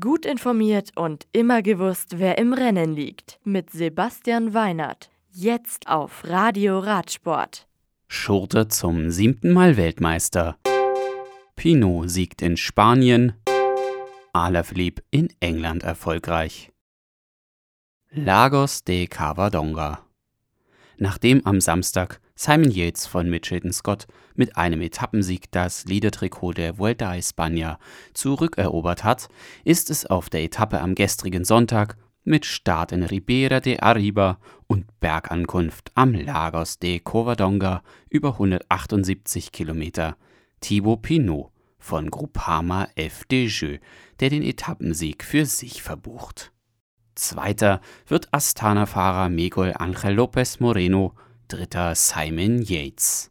Gut informiert und immer gewusst, wer im Rennen liegt. Mit Sebastian Weinert. Jetzt auf Radio Radsport. Schurte zum siebten Mal Weltmeister. Pinot siegt in Spanien. Alaphilippe in England erfolgreich. Lagos de Cavadonga. Nachdem am Samstag Simon Yates von Mitchelton Scott mit einem Etappensieg das Liedertrikot der Vuelta a España zurückerobert hat, ist es auf der Etappe am gestrigen Sonntag mit Start in Ribera de Arriba und Bergankunft am Lagos de Covadonga über 178 Kilometer Thibaut Pinot von Groupama FDJ, der den Etappensieg für sich verbucht. Zweiter wird Astana-Fahrer Miguel Angel López Moreno, dritter Simon Yates.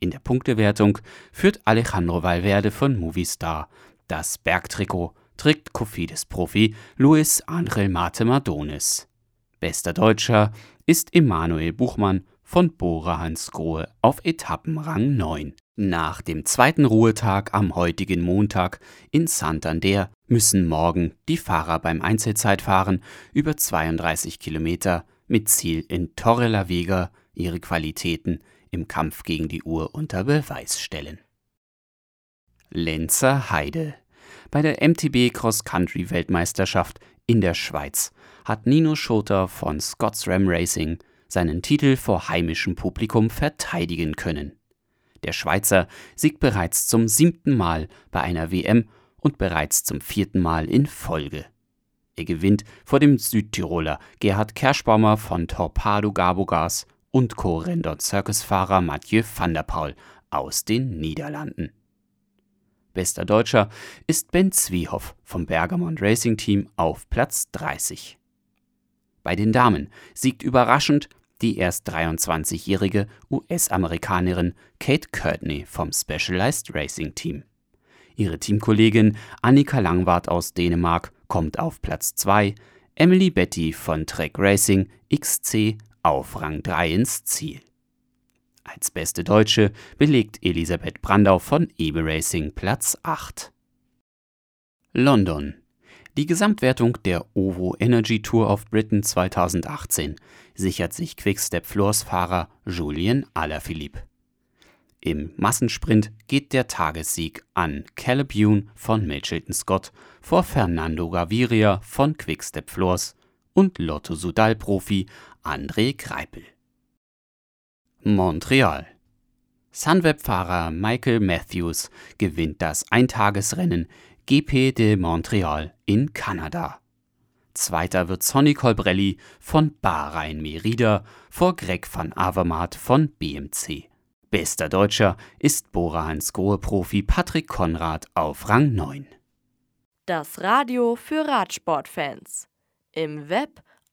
In der Punktewertung führt Alejandro Valverde von Movistar. Das Bergtrikot trägt Cofidis-Profi Luis Angel Mate Madonis. Bester Deutscher ist Emanuel Buchmann von Bora Hansgrohe auf Etappenrang 9. Nach dem zweiten Ruhetag am heutigen Montag in Santander müssen morgen die Fahrer beim Einzelzeitfahren über 32 Kilometer mit Ziel in Torre la Vega ihre Qualitäten im Kampf gegen die Uhr unter Beweis stellen. Lenzer Heide Bei der MTB Cross Country Weltmeisterschaft in der Schweiz hat Nino Schurter von Scots Ram Racing seinen Titel vor heimischem Publikum verteidigen können. Der Schweizer siegt bereits zum siebten Mal bei einer WM und bereits zum vierten Mal in Folge. Er gewinnt vor dem Südtiroler Gerhard Kerschbaumer von Torpado Gabogas und Co-Render Circusfahrer Mathieu van der Paul aus den Niederlanden. Bester Deutscher ist Ben Zwiehoff vom Bergamont Racing Team auf Platz 30. Bei den Damen siegt überraschend die erst 23-jährige US-Amerikanerin Kate Courtney vom Specialized Racing Team. Ihre Teamkollegin Annika Langwart aus Dänemark kommt auf Platz 2, Emily Betty von Trek Racing XC auf Rang 3 ins Ziel. Als beste Deutsche belegt Elisabeth Brandau von Ebe Racing Platz 8. London die Gesamtwertung der OVO Energy Tour of Britain 2018 sichert sich Quickstep Floors Fahrer Julien Alaphilippe. Im Massensprint geht der Tagessieg an Caleb Youn von Mitchelton Scott vor Fernando Gaviria von Quickstep Floors und Lotto Sudal Profi André Greipel. Montreal Sunweb-Fahrer Michael Matthews gewinnt das Eintagesrennen GP de Montreal in Kanada. Zweiter wird Sonny Colbrelli von Bahrain Merida vor Greg van Avermaet von BMC. Bester Deutscher ist Bora Hansgrohe Profi Patrick Konrad auf Rang 9. Das Radio für Radsportfans. Im Web